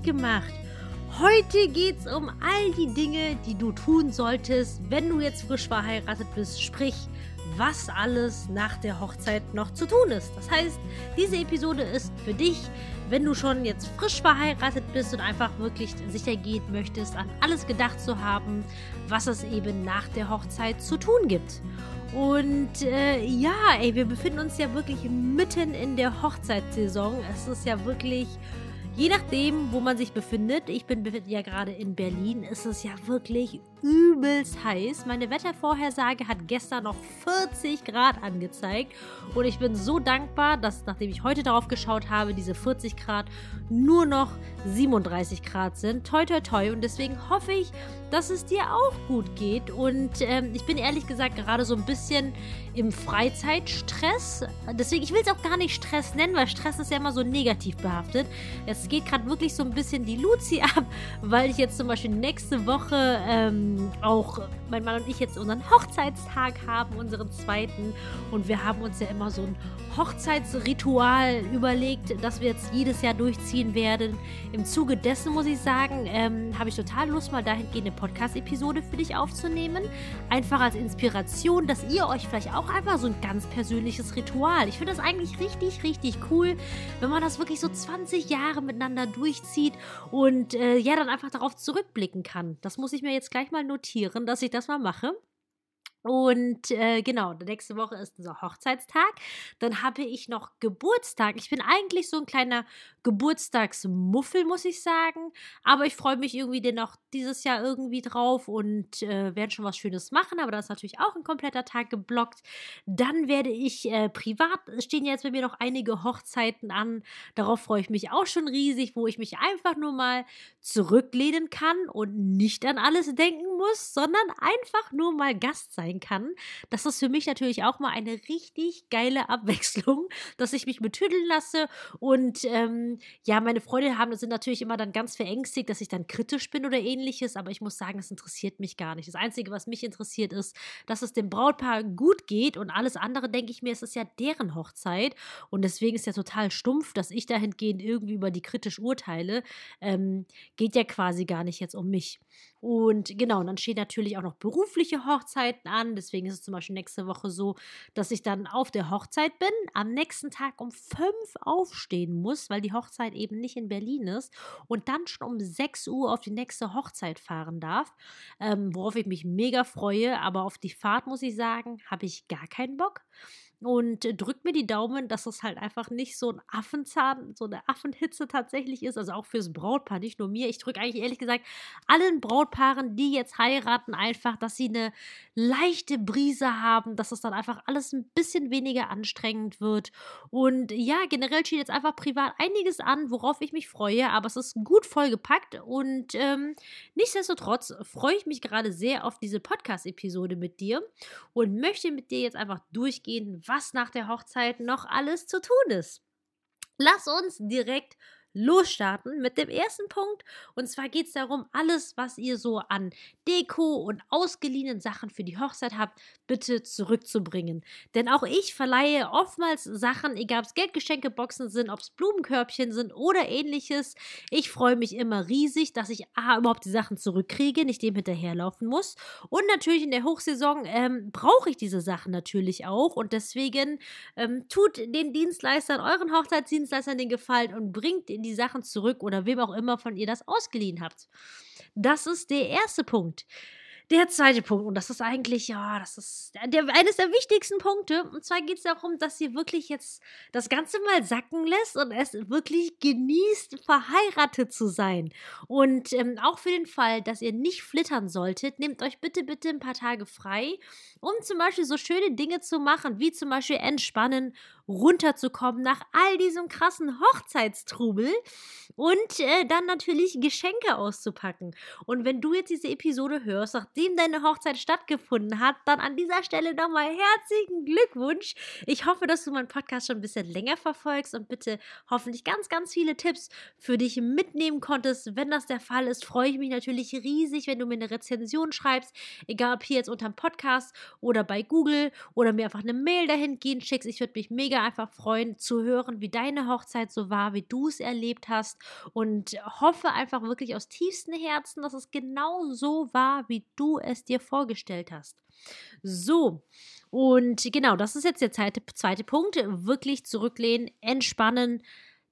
Leicht gemacht. Heute geht es um all die Dinge, die du tun solltest, wenn du jetzt frisch verheiratet bist. Sprich, was alles nach der Hochzeit noch zu tun ist. Das heißt, diese Episode ist für dich, wenn du schon jetzt frisch verheiratet bist und einfach wirklich sicher gehen möchtest, an alles gedacht zu haben, was es eben nach der Hochzeit zu tun gibt. Und äh, ja, ey, wir befinden uns ja wirklich mitten in der Hochzeitssaison. Es ist ja wirklich Je nachdem, wo man sich befindet, ich bin ja gerade in Berlin, ist es ja wirklich übelst heiß. Meine Wettervorhersage hat gestern noch 40 Grad angezeigt und ich bin so dankbar, dass nachdem ich heute darauf geschaut habe, diese 40 Grad nur noch 37 Grad sind. Toi, toi, toi. Und deswegen hoffe ich, dass es dir auch gut geht. Und ähm, ich bin ehrlich gesagt gerade so ein bisschen im Freizeitstress. Deswegen, ich will es auch gar nicht Stress nennen, weil Stress ist ja immer so negativ behaftet. Es geht gerade wirklich so ein bisschen die Luzi ab, weil ich jetzt zum Beispiel nächste Woche ähm, auch mein Mann und ich jetzt unseren Hochzeitstag haben, unseren zweiten. Und wir haben uns ja immer so ein Hochzeitsritual überlegt, das wir jetzt jedes Jahr durchziehen werden. Im Zuge dessen muss ich sagen, ähm, habe ich total Lust, mal dahingehend eine Podcast-Episode für dich aufzunehmen. Einfach als Inspiration, dass ihr euch vielleicht auch einfach so ein ganz persönliches Ritual. Ich finde das eigentlich richtig, richtig cool, wenn man das wirklich so 20 Jahre miteinander durchzieht und äh, ja, dann einfach darauf zurückblicken kann. Das muss ich mir jetzt gleich mal notieren, dass ich das mal mache. Und äh, genau, nächste Woche ist unser Hochzeitstag. Dann habe ich noch Geburtstag. Ich bin eigentlich so ein kleiner Geburtstagsmuffel, muss ich sagen. Aber ich freue mich irgendwie dennoch dieses Jahr irgendwie drauf und äh, werde schon was Schönes machen. Aber da ist natürlich auch ein kompletter Tag geblockt. Dann werde ich äh, privat, stehen jetzt bei mir noch einige Hochzeiten an. Darauf freue ich mich auch schon riesig, wo ich mich einfach nur mal zurücklehnen kann und nicht an alles denken muss, sondern einfach nur mal Gast sein kann. Das ist für mich natürlich auch mal eine richtig geile Abwechslung, dass ich mich betüdeln lasse. Und ähm, ja, meine Freunde haben, sind natürlich immer dann ganz verängstigt, dass ich dann kritisch bin oder ähnliches. Aber ich muss sagen, es interessiert mich gar nicht. Das Einzige, was mich interessiert, ist, dass es dem Brautpaar gut geht. Und alles andere, denke ich mir, es ist ja deren Hochzeit. Und deswegen ist ja total stumpf, dass ich dahingehend irgendwie über die kritisch urteile. Ähm, geht ja quasi gar nicht jetzt um mich. Und genau, und dann stehen natürlich auch noch berufliche Hochzeiten an. Deswegen ist es zum Beispiel nächste Woche so, dass ich dann auf der Hochzeit bin, am nächsten Tag um fünf aufstehen muss, weil die Hochzeit eben nicht in Berlin ist und dann schon um 6 Uhr auf die nächste Hochzeit fahren darf, ähm, worauf ich mich mega freue. Aber auf die Fahrt, muss ich sagen, habe ich gar keinen Bock und drückt mir die Daumen, dass es halt einfach nicht so ein Affenzahn, so eine Affenhitze tatsächlich ist. Also auch fürs Brautpaar, nicht nur mir. Ich drücke eigentlich ehrlich gesagt allen Brautpaaren, die jetzt heiraten, einfach, dass sie eine leichte Brise haben, dass es dann einfach alles ein bisschen weniger anstrengend wird. Und ja, generell steht jetzt einfach privat einiges an, worauf ich mich freue, aber es ist gut vollgepackt und ähm, nichtsdestotrotz freue ich mich gerade sehr auf diese Podcast-Episode mit dir und möchte mit dir jetzt einfach durchgehen, was nach der Hochzeit noch alles zu tun ist. Lass uns direkt losstarten mit dem ersten Punkt. Und zwar geht es darum, alles, was ihr so an Deko und ausgeliehenen Sachen für die Hochzeit habt, bitte zurückzubringen. Denn auch ich verleihe oftmals Sachen, egal ob es Geldgeschenkeboxen sind, ob es Blumenkörbchen sind oder ähnliches. Ich freue mich immer riesig, dass ich A, überhaupt die Sachen zurückkriege, nicht dem hinterherlaufen muss. Und natürlich in der Hochsaison ähm, brauche ich diese Sachen natürlich auch. Und deswegen ähm, tut den Dienstleistern, euren Hochzeitsdienstleistern den Gefallen und bringt die Sachen zurück oder wem auch immer von ihr das ausgeliehen habt. Das ist der erste Punkt. Der zweite Punkt, und das ist eigentlich, ja, das ist der, eines der wichtigsten Punkte. Und zwar geht es darum, dass ihr wirklich jetzt das Ganze mal sacken lässt und es wirklich genießt, verheiratet zu sein. Und ähm, auch für den Fall, dass ihr nicht flittern solltet, nehmt euch bitte, bitte ein paar Tage frei, um zum Beispiel so schöne Dinge zu machen, wie zum Beispiel entspannen, runterzukommen nach all diesem krassen Hochzeitstrubel und äh, dann natürlich Geschenke auszupacken. Und wenn du jetzt diese Episode hörst, nachdem deine Hochzeit stattgefunden hat, dann an dieser Stelle nochmal herzlichen Glückwunsch. Ich hoffe, dass du meinen Podcast schon ein bisschen länger verfolgst und bitte hoffentlich ganz, ganz viele Tipps für dich mitnehmen konntest. Wenn das der Fall ist, freue ich mich natürlich riesig, wenn du mir eine Rezension schreibst, egal ob hier jetzt unter dem Podcast oder bei Google oder mir einfach eine Mail dahingehend schickst. Ich würde mich mega einfach freuen zu hören, wie deine Hochzeit so war, wie du es erlebt hast und hoffe einfach wirklich aus tiefstem Herzen, dass es genau so war, wie du es dir vorgestellt hast. So, und genau, das ist jetzt der zweite, zweite Punkt. Wirklich zurücklehnen, entspannen,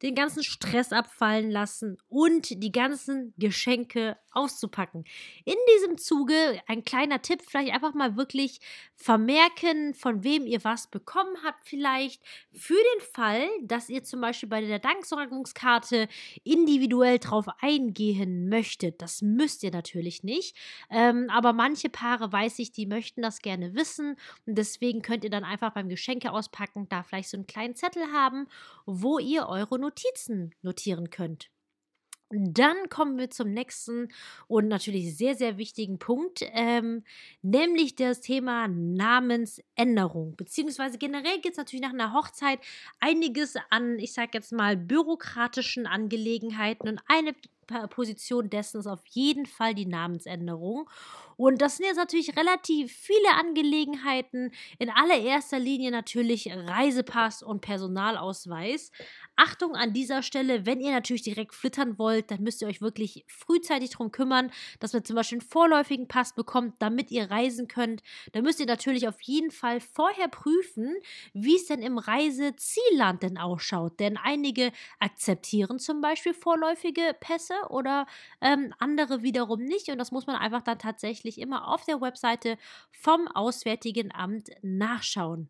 den ganzen Stress abfallen lassen und die ganzen Geschenke auszupacken. In diesem Zuge ein kleiner Tipp, vielleicht einfach mal wirklich vermerken, von wem ihr was bekommen habt, vielleicht für den Fall, dass ihr zum Beispiel bei der Danksorgungskarte individuell drauf eingehen möchtet. Das müsst ihr natürlich nicht, ähm, aber manche Paare weiß ich, die möchten das gerne wissen und deswegen könnt ihr dann einfach beim Geschenke auspacken da vielleicht so einen kleinen Zettel haben, wo ihr eure Notizen notieren könnt. Dann kommen wir zum nächsten und natürlich sehr, sehr wichtigen Punkt, ähm, nämlich das Thema Namensänderung. Beziehungsweise generell gibt es natürlich nach einer Hochzeit einiges an, ich sage jetzt mal, bürokratischen Angelegenheiten und eine Position dessen ist auf jeden Fall die Namensänderung. Und das sind jetzt natürlich relativ viele Angelegenheiten. In allererster Linie natürlich Reisepass und Personalausweis. Achtung an dieser Stelle, wenn ihr natürlich direkt flittern wollt, dann müsst ihr euch wirklich frühzeitig darum kümmern, dass ihr zum Beispiel einen vorläufigen Pass bekommt, damit ihr reisen könnt. Dann müsst ihr natürlich auf jeden Fall vorher prüfen, wie es denn im Reisezielland denn ausschaut. Denn einige akzeptieren zum Beispiel vorläufige Pässe oder ähm, andere wiederum nicht. Und das muss man einfach dann tatsächlich immer auf der Webseite vom Auswärtigen Amt nachschauen.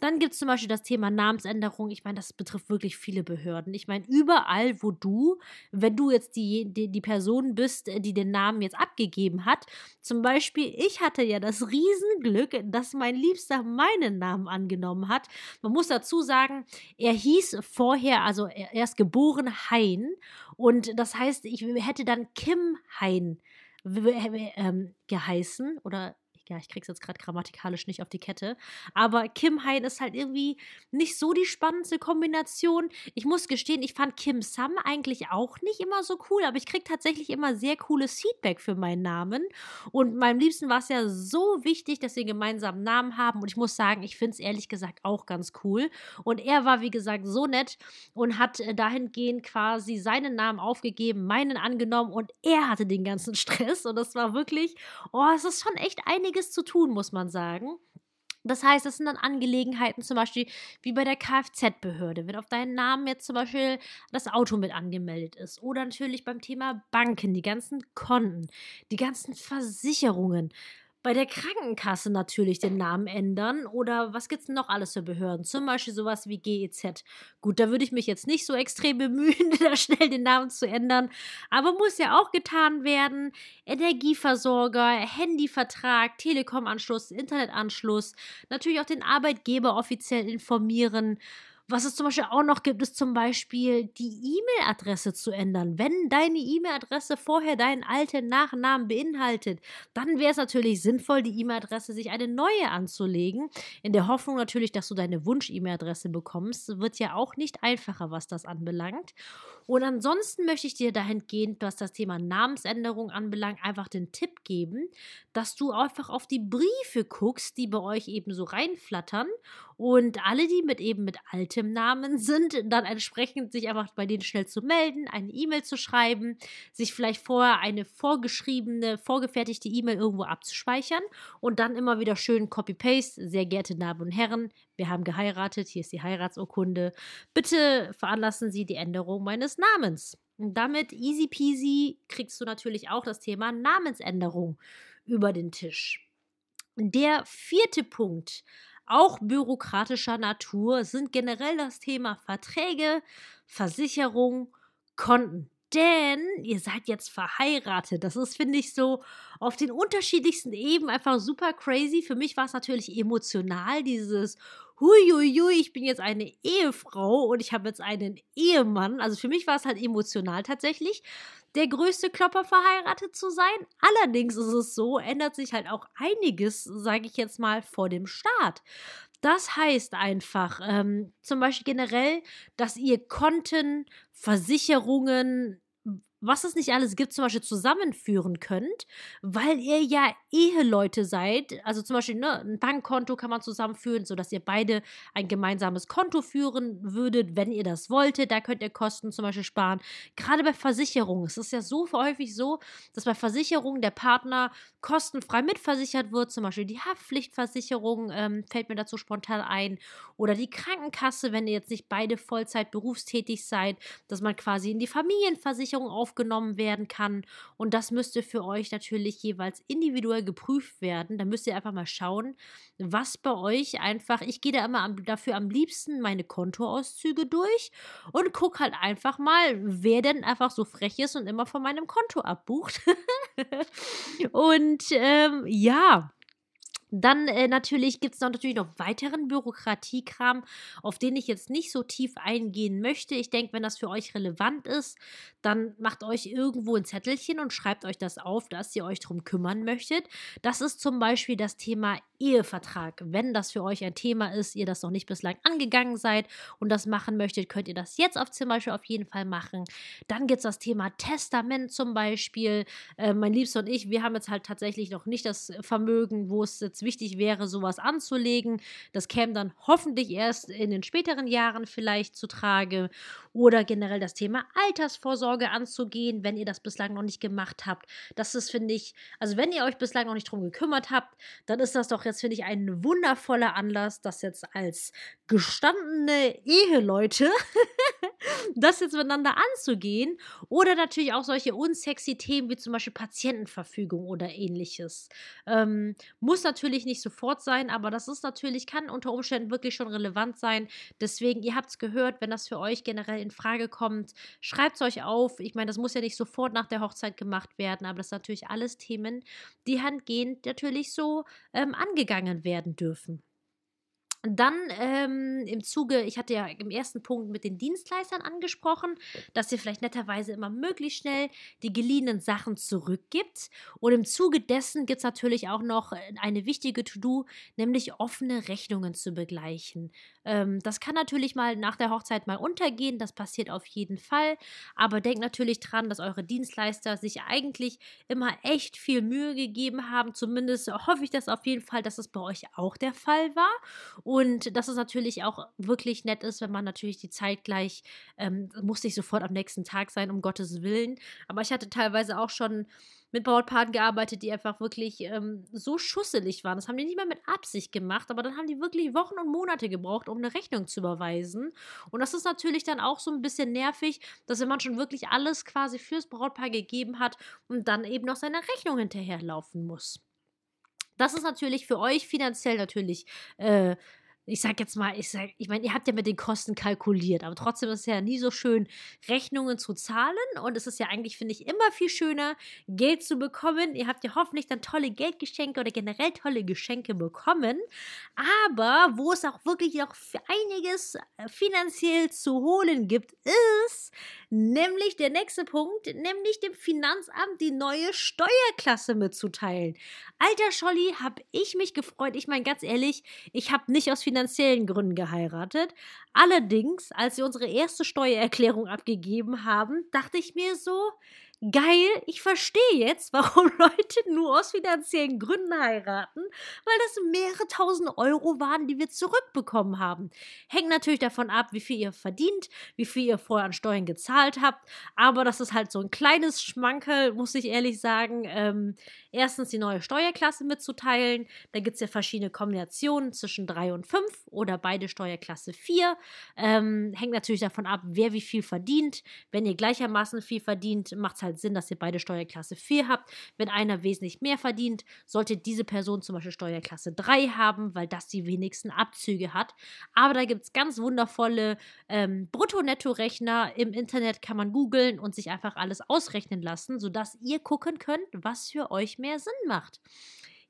Dann gibt es zum Beispiel das Thema Namensänderung. Ich meine, das betrifft wirklich viele Behörden. Ich meine, überall, wo du, wenn du jetzt die, die, die Person bist, äh, die den Namen jetzt abgegeben hat, zum Beispiel, ich hatte ja das Riesenglück, dass mein Liebster meinen Namen angenommen hat. Man muss dazu sagen, er hieß vorher, also er ist geboren Hein und das heißt, ich hätte dann Kim Hein ähm, geheißen oder ja, ich krieg's jetzt gerade grammatikalisch nicht auf die Kette. Aber Kim Hein ist halt irgendwie nicht so die spannendste Kombination. Ich muss gestehen, ich fand Kim Sam eigentlich auch nicht immer so cool, aber ich krieg tatsächlich immer sehr cooles Feedback für meinen Namen. Und meinem Liebsten war es ja so wichtig, dass wir gemeinsam einen Namen haben. Und ich muss sagen, ich finde es ehrlich gesagt auch ganz cool. Und er war, wie gesagt, so nett und hat äh, dahingehend quasi seinen Namen aufgegeben, meinen angenommen und er hatte den ganzen Stress. Und das war wirklich, oh, es ist schon echt einiges einiges zu tun, muss man sagen. Das heißt, es sind dann Angelegenheiten zum Beispiel wie bei der Kfz-Behörde, wenn auf deinen Namen jetzt zum Beispiel das Auto mit angemeldet ist. Oder natürlich beim Thema Banken, die ganzen Konten, die ganzen Versicherungen bei der Krankenkasse natürlich den Namen ändern oder was gibt es noch alles für Behörden? Zum Beispiel sowas wie GEZ. Gut, da würde ich mich jetzt nicht so extrem bemühen, da schnell den Namen zu ändern, aber muss ja auch getan werden. Energieversorger, Handyvertrag, Telekomanschluss, Internetanschluss, natürlich auch den Arbeitgeber offiziell informieren. Was es zum Beispiel auch noch gibt, ist zum Beispiel die E-Mail-Adresse zu ändern. Wenn deine E-Mail-Adresse vorher deinen alten Nachnamen beinhaltet, dann wäre es natürlich sinnvoll, die E-Mail-Adresse sich eine neue anzulegen. In der Hoffnung natürlich, dass du deine Wunsch-E-Mail-Adresse bekommst. Wird ja auch nicht einfacher, was das anbelangt. Und ansonsten möchte ich dir dahingehend, was das Thema Namensänderung anbelangt, einfach den Tipp geben, dass du einfach auf die Briefe guckst, die bei euch eben so reinflattern und alle, die mit eben mit altem Namen sind, dann entsprechend sich einfach bei denen schnell zu melden, eine E-Mail zu schreiben, sich vielleicht vorher eine vorgeschriebene, vorgefertigte E-Mail irgendwo abzuspeichern und dann immer wieder schön Copy-Paste. Sehr geehrte Damen und Herren, wir haben geheiratet, hier ist die Heiratsurkunde. Bitte veranlassen Sie die Änderung meines Namens. Und damit easy peasy kriegst du natürlich auch das Thema Namensänderung über den Tisch. Der vierte Punkt, auch bürokratischer Natur, sind generell das Thema Verträge, Versicherung, Konten. Denn ihr seid jetzt verheiratet. Das ist, finde ich, so auf den unterschiedlichsten Ebenen einfach super crazy. Für mich war es natürlich emotional, dieses huiuiui, ich bin jetzt eine Ehefrau und ich habe jetzt einen Ehemann. Also für mich war es halt emotional tatsächlich, der größte Klopper verheiratet zu sein. Allerdings ist es so, ändert sich halt auch einiges, sage ich jetzt mal, vor dem Start. Das heißt einfach, ähm, zum Beispiel generell, dass ihr Konten, Versicherungen, was es nicht alles gibt, zum Beispiel zusammenführen könnt, weil ihr ja Eheleute seid. Also zum Beispiel ne, ein Bankkonto kann man zusammenführen, sodass ihr beide ein gemeinsames Konto führen würdet, wenn ihr das wolltet. Da könnt ihr Kosten zum Beispiel sparen. Gerade bei Versicherungen. Es ist ja so häufig so, dass bei Versicherungen der Partner kostenfrei mitversichert wird. Zum Beispiel die Haftpflichtversicherung ähm, fällt mir dazu spontan ein. Oder die Krankenkasse, wenn ihr jetzt nicht beide Vollzeit berufstätig seid, dass man quasi in die Familienversicherung auf aufgenommen werden kann. Und das müsste für euch natürlich jeweils individuell geprüft werden. Da müsst ihr einfach mal schauen, was bei euch einfach, ich gehe da immer am, dafür am liebsten meine Kontoauszüge durch und gucke halt einfach mal, wer denn einfach so frech ist und immer von meinem Konto abbucht. und ähm, ja. Dann äh, natürlich gibt es natürlich noch weiteren Bürokratiekram, auf den ich jetzt nicht so tief eingehen möchte. Ich denke, wenn das für euch relevant ist, dann macht euch irgendwo ein Zettelchen und schreibt euch das auf, dass ihr euch darum kümmern möchtet. Das ist zum Beispiel das Thema Ehevertrag. Wenn das für euch ein Thema ist, ihr das noch nicht bislang angegangen seid und das machen möchtet, könnt ihr das jetzt auf zum Beispiel auf jeden Fall machen. Dann gibt es das Thema Testament zum Beispiel. Äh, mein Liebster und ich, wir haben jetzt halt tatsächlich noch nicht das Vermögen, wo es jetzt wichtig wäre, sowas anzulegen. Das käme dann hoffentlich erst in den späteren Jahren vielleicht zu Trage. Oder generell das Thema Altersvorsorge anzugehen, wenn ihr das bislang noch nicht gemacht habt. Das ist, finde ich, also wenn ihr euch bislang noch nicht drum gekümmert habt, dann ist das doch jetzt, finde ich, ein wundervoller Anlass, das jetzt als gestandene Eheleute das jetzt miteinander anzugehen. Oder natürlich auch solche unsexy Themen wie zum Beispiel Patientenverfügung oder ähnliches. Ähm, muss natürlich nicht sofort sein, aber das ist natürlich, kann unter Umständen wirklich schon relevant sein. Deswegen, ihr habt es gehört, wenn das für euch generell in Frage kommt, schreibt es euch auf. Ich meine, das muss ja nicht sofort nach der Hochzeit gemacht werden, aber das sind natürlich alles Themen, die handgehend natürlich so ähm, angegangen werden dürfen. Dann ähm, im Zuge, ich hatte ja im ersten Punkt mit den Dienstleistern angesprochen, dass ihr vielleicht netterweise immer möglichst schnell die geliehenen Sachen zurückgibt. Und im Zuge dessen gibt es natürlich auch noch äh, eine wichtige To-Do, nämlich offene Rechnungen zu begleichen. Ähm, das kann natürlich mal nach der Hochzeit mal untergehen, das passiert auf jeden Fall. Aber denkt natürlich dran, dass eure Dienstleister sich eigentlich immer echt viel Mühe gegeben haben. Zumindest hoffe ich das auf jeden Fall, dass es bei euch auch der Fall war. Und dass es natürlich auch wirklich nett ist, wenn man natürlich die Zeit gleich, ähm, muss nicht sofort am nächsten Tag sein, um Gottes Willen. Aber ich hatte teilweise auch schon mit Brautpaaren gearbeitet, die einfach wirklich ähm, so schusselig waren. Das haben die nicht mal mit Absicht gemacht, aber dann haben die wirklich Wochen und Monate gebraucht, um eine Rechnung zu überweisen. Und das ist natürlich dann auch so ein bisschen nervig, dass wenn man schon wirklich alles quasi fürs Brautpaar gegeben hat und dann eben noch seine Rechnung hinterherlaufen muss. Das ist natürlich für euch finanziell natürlich äh, ich sag jetzt mal, ich sag, ich meine, ihr habt ja mit den Kosten kalkuliert, aber trotzdem ist es ja nie so schön, Rechnungen zu zahlen. Und es ist ja eigentlich, finde ich, immer viel schöner, Geld zu bekommen. Ihr habt ja hoffentlich dann tolle Geldgeschenke oder generell tolle Geschenke bekommen. Aber wo es auch wirklich noch einiges äh, finanziell zu holen gibt, ist nämlich der nächste Punkt, nämlich dem Finanzamt die neue Steuerklasse mitzuteilen. Alter Scholli, hab ich mich gefreut. Ich meine, ganz ehrlich, ich habe nicht aus finanziellen Gründen geheiratet. Allerdings, als wir unsere erste Steuererklärung abgegeben haben, dachte ich mir so, geil, ich verstehe jetzt, warum Leute nur aus finanziellen Gründen heiraten, weil das mehrere tausend Euro waren, die wir zurückbekommen haben. Hängt natürlich davon ab, wie viel ihr verdient, wie viel ihr vorher an Steuern gezahlt habt, aber das ist halt so ein kleines Schmankerl, muss ich ehrlich sagen. Ähm, erstens die neue Steuerklasse mitzuteilen, da gibt es ja verschiedene Kombinationen zwischen 3 und 5 oder beide Steuerklasse 4. Ähm, hängt natürlich davon ab, wer wie viel verdient. Wenn ihr gleichermaßen viel verdient, macht es halt halt Sinn, dass ihr beide Steuerklasse 4 habt. Wenn einer wesentlich mehr verdient, sollte diese Person zum Beispiel Steuerklasse 3 haben, weil das die wenigsten Abzüge hat. Aber da gibt es ganz wundervolle ähm, Brutto-Netto-Rechner. Im Internet kann man googeln und sich einfach alles ausrechnen lassen, sodass ihr gucken könnt, was für euch mehr Sinn macht.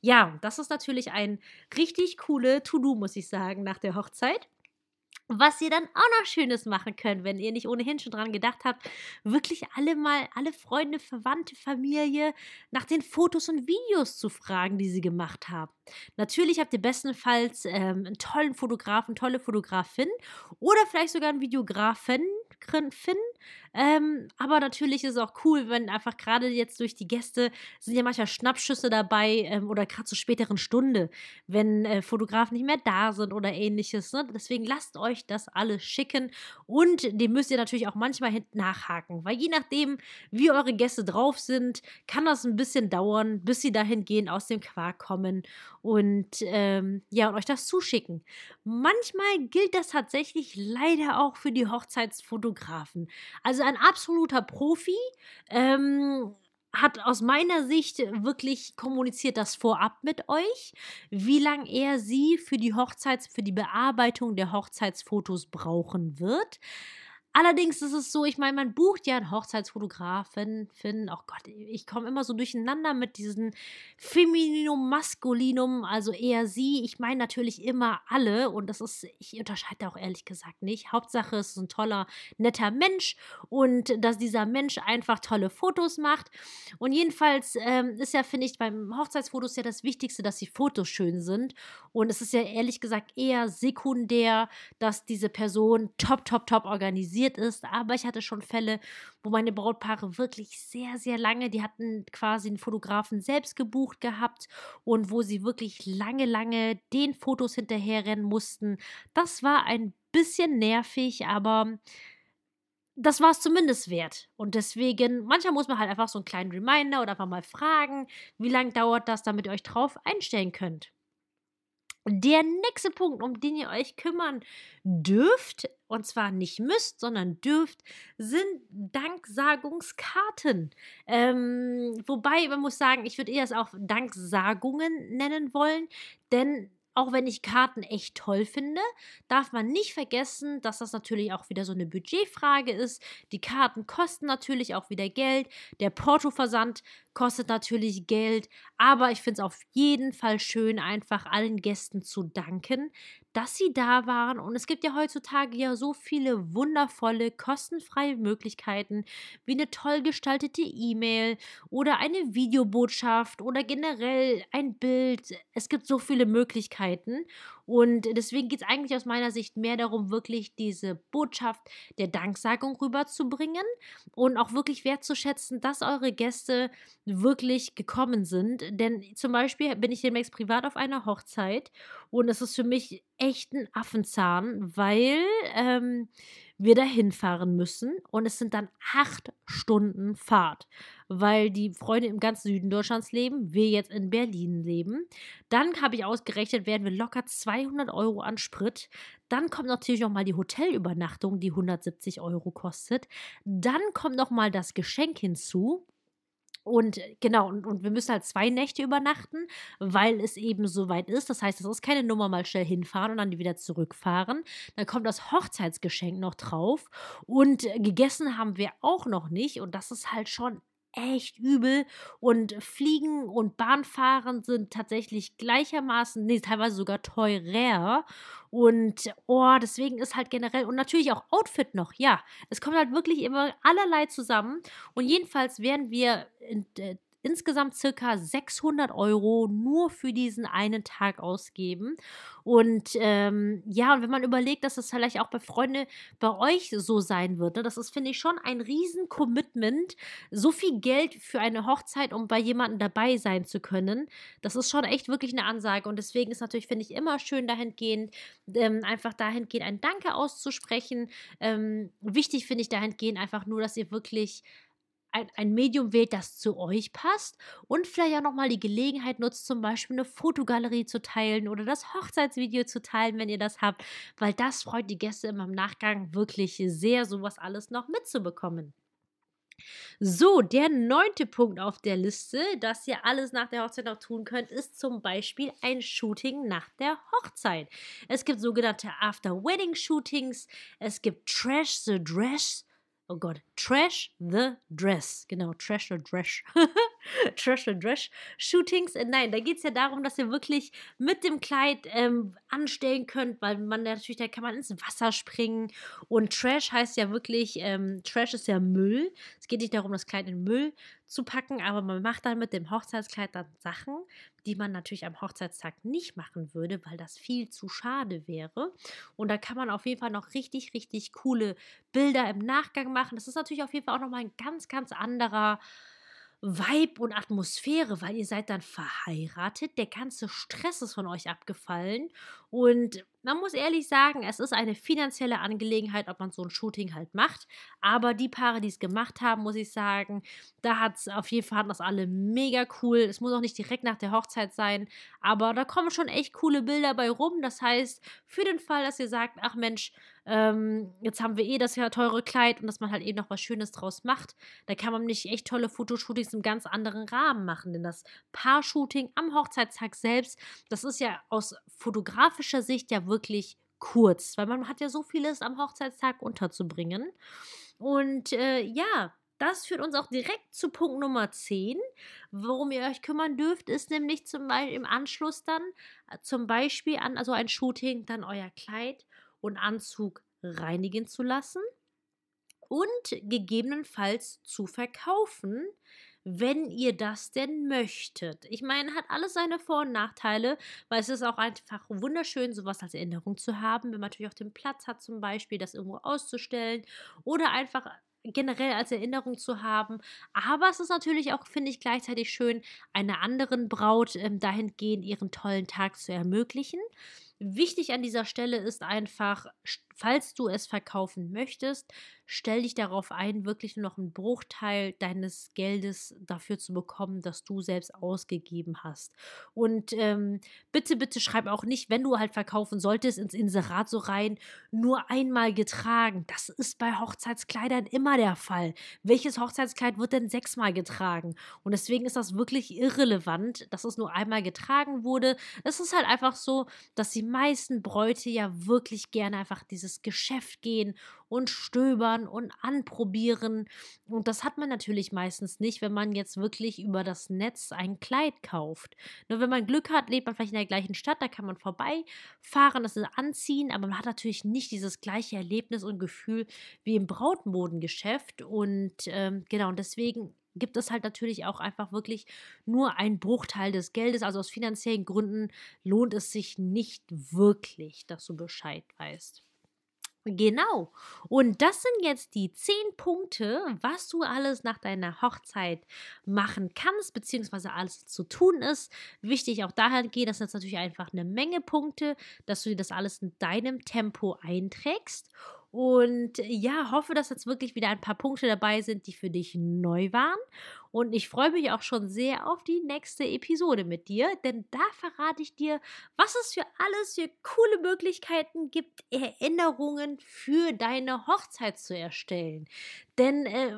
Ja, das ist natürlich ein richtig coole To-Do, muss ich sagen, nach der Hochzeit. Was ihr dann auch noch Schönes machen könnt, wenn ihr nicht ohnehin schon dran gedacht habt, wirklich alle mal, alle Freunde, Verwandte, Familie nach den Fotos und Videos zu fragen, die sie gemacht haben. Natürlich habt ihr bestenfalls ähm, einen tollen Fotografen, tolle Fotografin oder vielleicht sogar einen Videografen, Ähm, aber natürlich ist es auch cool, wenn einfach gerade jetzt durch die Gäste sind ja manchmal Schnappschüsse dabei ähm, oder gerade zur späteren Stunde, wenn äh, Fotografen nicht mehr da sind oder ähnliches. Ne? Deswegen lasst euch das alles schicken und dem müsst ihr natürlich auch manchmal hinten nachhaken, weil je nachdem, wie eure Gäste drauf sind, kann das ein bisschen dauern, bis sie dahin gehen, aus dem Quark kommen und ähm, ja, und euch das zuschicken. Manchmal gilt das tatsächlich leider auch für die Hochzeitsfotografen. Also ein absoluter Profi. Ähm, hat aus meiner Sicht wirklich kommuniziert das vorab mit euch, wie lange er sie für die Hochzeits, für die Bearbeitung der Hochzeitsfotos brauchen wird. Allerdings ist es so, ich meine, man bucht ja einen Hochzeitsfotografen, Finn, oh Gott, ich komme immer so durcheinander mit diesem Femininum, Maskulinum, also eher sie. Ich meine natürlich immer alle und das ist, ich unterscheide auch ehrlich gesagt nicht. Hauptsache, es ist ein toller, netter Mensch und dass dieser Mensch einfach tolle Fotos macht. Und jedenfalls ähm, ist ja, finde ich, beim Hochzeitsfotos ja das Wichtigste, dass die Fotos schön sind. Und es ist ja ehrlich gesagt eher sekundär, dass diese Person top, top, top organisiert organisiert ist. Aber ich hatte schon Fälle, wo meine Brautpaare wirklich sehr, sehr lange, die hatten quasi einen Fotografen selbst gebucht gehabt und wo sie wirklich lange, lange den Fotos hinterherrennen mussten. Das war ein bisschen nervig, aber das war es zumindest wert. Und deswegen, manchmal muss man halt einfach so einen kleinen Reminder oder einfach mal fragen, wie lange dauert das, damit ihr euch drauf einstellen könnt. Der nächste Punkt, um den ihr euch kümmern dürft, und zwar nicht müsst, sondern dürft, sind Danksagungskarten. Ähm, wobei, man muss sagen, ich würde eher es auch Danksagungen nennen wollen, denn auch wenn ich Karten echt toll finde, darf man nicht vergessen, dass das natürlich auch wieder so eine Budgetfrage ist. Die Karten kosten natürlich auch wieder Geld. Der Portoversand kostet natürlich Geld. Aber ich finde es auf jeden Fall schön, einfach allen Gästen zu danken, dass sie da waren. Und es gibt ja heutzutage ja so viele wundervolle, kostenfreie Möglichkeiten, wie eine toll gestaltete E-Mail oder eine Videobotschaft oder generell ein Bild. Es gibt so viele Möglichkeiten. Und deswegen geht es eigentlich aus meiner Sicht mehr darum, wirklich diese Botschaft der Danksagung rüberzubringen und auch wirklich wertzuschätzen, dass eure Gäste wirklich gekommen sind. Denn zum Beispiel bin ich demnächst privat auf einer Hochzeit und es ist für mich echt ein Affenzahn, weil ähm, wir da hinfahren müssen und es sind dann acht Stunden Fahrt, weil die Freunde im ganzen Süden Deutschlands leben, wir jetzt in Berlin leben. Dann habe ich ausgerechnet, werden wir locker 200 Euro an Sprit. Dann kommt natürlich noch mal die Hotelübernachtung, die 170 Euro kostet. Dann kommt noch mal das Geschenk hinzu. Und äh, genau, und, und wir müssen halt zwei Nächte übernachten, weil es eben so weit ist. Das heißt, es ist keine Nummer mal schnell hinfahren und dann wieder zurückfahren. Dann kommt das Hochzeitsgeschenk noch drauf. Und äh, gegessen haben wir auch noch nicht. Und das ist halt schon echt übel. Und Fliegen und Bahnfahren sind tatsächlich gleichermaßen, nee, teilweise sogar teurer. Und oh, deswegen ist halt generell und natürlich auch Outfit noch, ja, es kommt halt wirklich immer allerlei zusammen. Und jedenfalls werden wir in, äh, insgesamt circa 600 Euro nur für diesen einen Tag ausgeben. Und ähm, ja, und wenn man überlegt, dass das vielleicht auch bei Freunden bei euch so sein wird, ne, das ist, finde ich, schon ein Riesen-Commitment, so viel Geld für eine Hochzeit, um bei jemandem dabei sein zu können. Das ist schon echt wirklich eine Ansage. Und deswegen ist natürlich, finde ich, immer schön dahingehend, ähm, einfach dahingehend ein Danke auszusprechen. Ähm, wichtig finde ich dahingehend einfach nur, dass ihr wirklich ein, ein Medium wählt, das zu euch passt und vielleicht auch nochmal die Gelegenheit nutzt, zum Beispiel eine Fotogalerie zu teilen oder das Hochzeitsvideo zu teilen, wenn ihr das habt, weil das freut die Gäste immer im Nachgang wirklich sehr, sowas alles noch mitzubekommen. So, der neunte Punkt auf der Liste, das ihr alles nach der Hochzeit noch tun könnt, ist zum Beispiel ein Shooting nach der Hochzeit. Es gibt sogenannte After-Wedding-Shootings, es gibt Trash the Dress oh Gott, Trash the Dress. Genau, Trash the Dress. Trash and Trash Shootings. Äh, nein, da geht es ja darum, dass ihr wirklich mit dem Kleid ähm, anstellen könnt, weil man natürlich, da kann man ins Wasser springen. Und Trash heißt ja wirklich, ähm, Trash ist ja Müll. Es geht nicht darum, das Kleid in Müll zu packen, aber man macht dann mit dem Hochzeitskleid dann Sachen, die man natürlich am Hochzeitstag nicht machen würde, weil das viel zu schade wäre. Und da kann man auf jeden Fall noch richtig, richtig coole Bilder im Nachgang machen. Das ist natürlich auf jeden Fall auch nochmal ein ganz, ganz anderer Vibe und Atmosphäre, weil ihr seid dann verheiratet, der ganze Stress ist von euch abgefallen und man muss ehrlich sagen, es ist eine finanzielle Angelegenheit, ob man so ein Shooting halt macht. Aber die Paare, die es gemacht haben, muss ich sagen, da hat es auf jeden Fall das alle mega cool. Es muss auch nicht direkt nach der Hochzeit sein, aber da kommen schon echt coole Bilder bei rum. Das heißt, für den Fall, dass ihr sagt, ach Mensch, ähm, jetzt haben wir eh das ja teure Kleid und dass man halt eben noch was Schönes draus macht, da kann man nicht echt tolle Fotoshootings im ganz anderen Rahmen machen. Denn das Paar-Shooting am Hochzeitstag selbst, das ist ja aus fotografischer Sicht ja wirklich kurz, weil man hat ja so vieles am Hochzeitstag unterzubringen. Und äh, ja, das führt uns auch direkt zu Punkt Nummer 10. Worum ihr euch kümmern dürft, ist nämlich zum Beispiel im Anschluss dann äh, zum Beispiel an also ein Shooting dann euer Kleid und Anzug reinigen zu lassen und gegebenenfalls zu verkaufen, wenn ihr das denn möchtet. Ich meine, hat alles seine Vor- und Nachteile, weil es ist auch einfach wunderschön, sowas als Erinnerung zu haben, wenn man natürlich auch den Platz hat, zum Beispiel das irgendwo auszustellen oder einfach generell als Erinnerung zu haben. Aber es ist natürlich auch, finde ich, gleichzeitig schön, einer anderen Braut ähm, dahingehend ihren tollen Tag zu ermöglichen. Wichtig an dieser Stelle ist einfach, falls du es verkaufen möchtest, stell dich darauf ein, wirklich nur noch einen Bruchteil deines Geldes dafür zu bekommen, das du selbst ausgegeben hast. Und ähm, bitte, bitte schreib auch nicht, wenn du halt verkaufen solltest, ins Inserat so rein, nur einmal getragen. Das ist bei Hochzeitskleidern immer der Fall. Welches Hochzeitskleid wird denn sechsmal getragen? Und deswegen ist das wirklich irrelevant, dass es nur einmal getragen wurde. Es ist halt einfach so, dass die meisten Bräute ja wirklich gerne einfach dieses Geschäft gehen und stöbern und anprobieren. Und das hat man natürlich meistens nicht, wenn man jetzt wirklich über das Netz ein Kleid kauft. Nur wenn man Glück hat, lebt man vielleicht in der gleichen Stadt, da kann man vorbeifahren, das anziehen, aber man hat natürlich nicht dieses gleiche Erlebnis und Gefühl wie im Brautmodengeschäft. Und ähm, genau, und deswegen gibt es halt natürlich auch einfach wirklich nur einen Bruchteil des Geldes. Also aus finanziellen Gründen lohnt es sich nicht wirklich, dass du Bescheid weißt. Genau. Und das sind jetzt die zehn Punkte, was du alles nach deiner Hochzeit machen kannst, beziehungsweise alles zu tun ist. Wichtig auch daher gehen, das ist natürlich einfach eine Menge Punkte, dass du dir das alles in deinem Tempo einträgst. Und ja, hoffe, dass jetzt wirklich wieder ein paar Punkte dabei sind, die für dich neu waren. Und ich freue mich auch schon sehr auf die nächste Episode mit dir, denn da verrate ich dir, was es für alles für coole Möglichkeiten gibt, Erinnerungen für deine Hochzeit zu erstellen. Denn äh,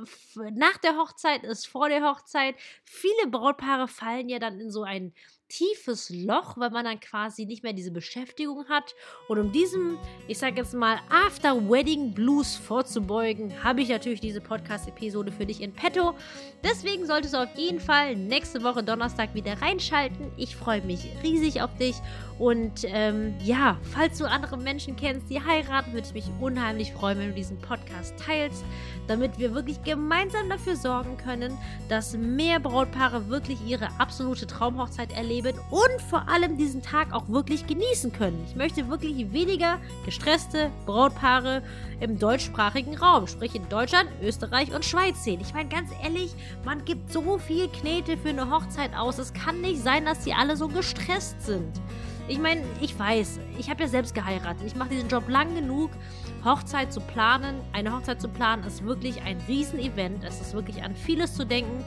nach der Hochzeit ist vor der Hochzeit. Viele Brautpaare fallen ja dann in so ein tiefes Loch, weil man dann quasi nicht mehr diese Beschäftigung hat. Und um diesem, ich sage jetzt mal, After-Wedding Blues vorzubeugen, habe ich natürlich diese Podcast-Episode für dich in petto. Deswegen solltest du auf jeden Fall nächste Woche Donnerstag wieder reinschalten. Ich freue mich riesig auf dich. Und ähm, ja, falls du andere Menschen kennst, die heiraten, würde ich mich unheimlich freuen, wenn du diesen Podcast teilst, damit wir wirklich gemeinsam dafür sorgen können, dass mehr Brautpaare wirklich ihre absolute Traumhochzeit erleben leben und vor allem diesen Tag auch wirklich genießen können. Ich möchte wirklich weniger gestresste Brautpaare im deutschsprachigen Raum, sprich in Deutschland, Österreich und Schweiz sehen. Ich meine, ganz ehrlich, man gibt so viel Knete für eine Hochzeit aus. Es kann nicht sein, dass die alle so gestresst sind. Ich meine, ich weiß, ich habe ja selbst geheiratet. Ich mache diesen Job lang genug. Hochzeit zu planen, eine Hochzeit zu planen, ist wirklich ein Riesenevent. Es ist wirklich an vieles zu denken.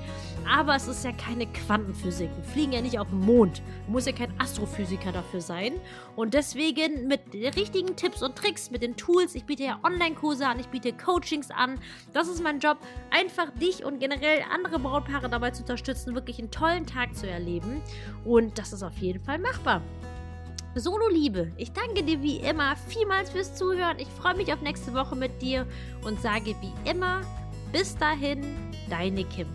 Aber es ist ja keine Quantenphysik. Wir fliegen ja nicht auf den Mond. Du musst ja kein Astrophysiker dafür sein. Und deswegen mit richtigen Tipps und Tricks, mit den Tools. Ich biete ja Online-Kurse an, ich biete Coachings an. Das ist mein Job, einfach dich und generell andere Brautpaare dabei zu unterstützen, wirklich einen tollen Tag zu erleben. Und das ist auf jeden Fall machbar. Solo Liebe, ich danke dir wie immer vielmals fürs Zuhören. Ich freue mich auf nächste Woche mit dir und sage wie immer, bis dahin, deine Kim.